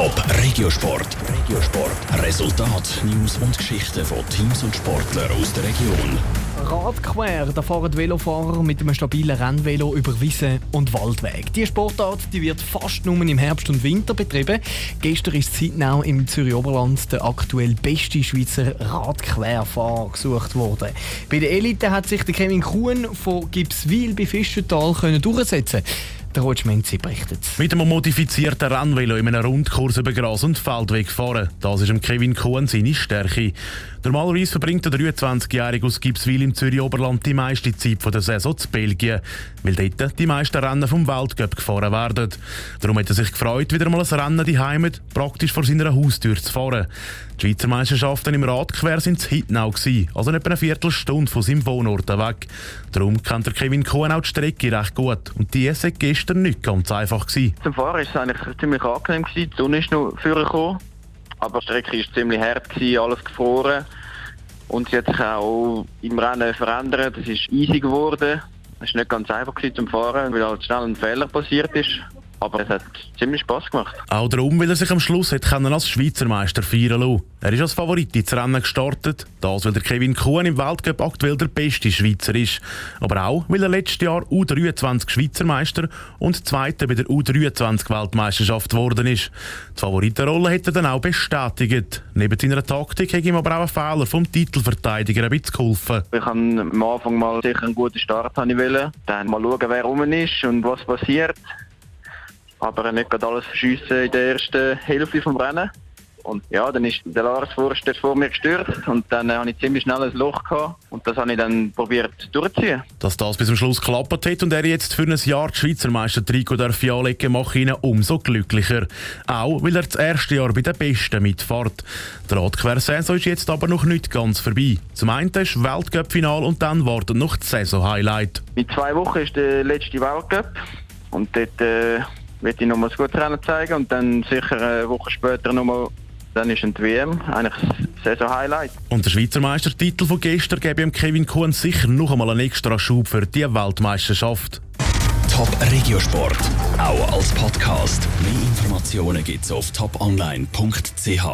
Top Regiosport. Regiosport. Resultat, News und Geschichten von Teams und Sportlern aus der Region. Radquer, da fahren Velofahrer mit einem stabilen Rennvelo über Wiese und Waldweg. Die Sportart die wird fast nur im Herbst und Winter betrieben. Gestern ist Zeitnau im Zürich Oberland der aktuell beste Schweizer Radquerfahrer gesucht worden. Bei der Elite hat sich der Kevin Kuhn von Gipswil bei Fischental durchsetzen können. Der Roger berichtet. Mit einem modifizierten Rennvelo in einem Rundkurs über Gras und Feldweg fahren. Das ist Kevin Kuhn seine Stärke. Normalerweise verbringt der 23-Jährige aus Gipswil im Zürich Oberland die meiste Zeit der Saison zu Belgien, weil dort die meisten Rennen vom Weltcup gefahren werden. Darum hat er sich gefreut, wieder mal ein Rennen die Heimat praktisch vor seiner Haustür zu fahren. Die Schweizer Meisterschaften im Radquer sind in Hitnau also etwa eine Viertelstunde von seinem Wohnort weg. Darum kennt der Kevin Kuhn auch die Strecke recht gut und die war gestern nicht ganz einfach. Gewesen. Zum Fahren war es eigentlich ziemlich angenehm. Die Sonne ist noch vorgekommen. Aber die Strecke war ziemlich hart, alles gefroren. Und sie hat sich auch im Rennen verändert. Es ist easy geworden. Es war nicht ganz einfach zum Fahren, weil halt schnell ein Fehler passiert ist. Aber es hat ziemlich Spass gemacht. Auch darum, weil er sich am Schluss hat als Schweizer Meister feiern lassen. Er ist als Favorit ins Rennen gestartet. Das, weil der Kevin Kuhn im Weltcup aktuell der beste Schweizer ist. Aber auch, weil er letztes Jahr U23 Schweizer Meister und Zweiter bei der U23 Weltmeisterschaft geworden ist. Die Favoritenrolle hat er dann auch bestätigt. Neben seiner Taktik hat ihm aber auch ein Fehler vom Titelverteidiger ein bisschen geholfen. Ich habe am Anfang mal sicher einen guten Start wollen. Dann mal schauen, wer rum ist und was passiert aber nicht gerade alles verschiessen in der ersten Hälfte vom Rennen. Und ja, dann ist der Lars Forster vor mir gestürzt und dann äh, habe ich ziemlich schnell ein Loch gehabt und das habe ich dann probiert durchzuziehen. Dass das bis zum Schluss geklappt hat und er jetzt für ein Jahr die Schweizer Meister Trikot darf anlegen, macht ihn umso glücklicher. Auch weil er das erste Jahr bei den Besten mitfährt. Die Radquersaison ist jetzt aber noch nicht ganz vorbei. Zum einen ist Weltcup-Final und dann wartet noch das Saison-Highlight. In zwei Wochen ist der letzte Weltcup und dort äh, werde ich nochmal das gute Rennen zeigen und dann sicher eine Woche später nochmal dann ist ein WM, eigentlich das Saison-Highlight. Und der Schweizer Meistertitel von gestern gebe ihm Kevin Kuhn sicher noch einmal einen extra Schub für die Weltmeisterschaft. Top Regiosport, auch als Podcast. Mehr Informationen gibt's auf toponline.ch.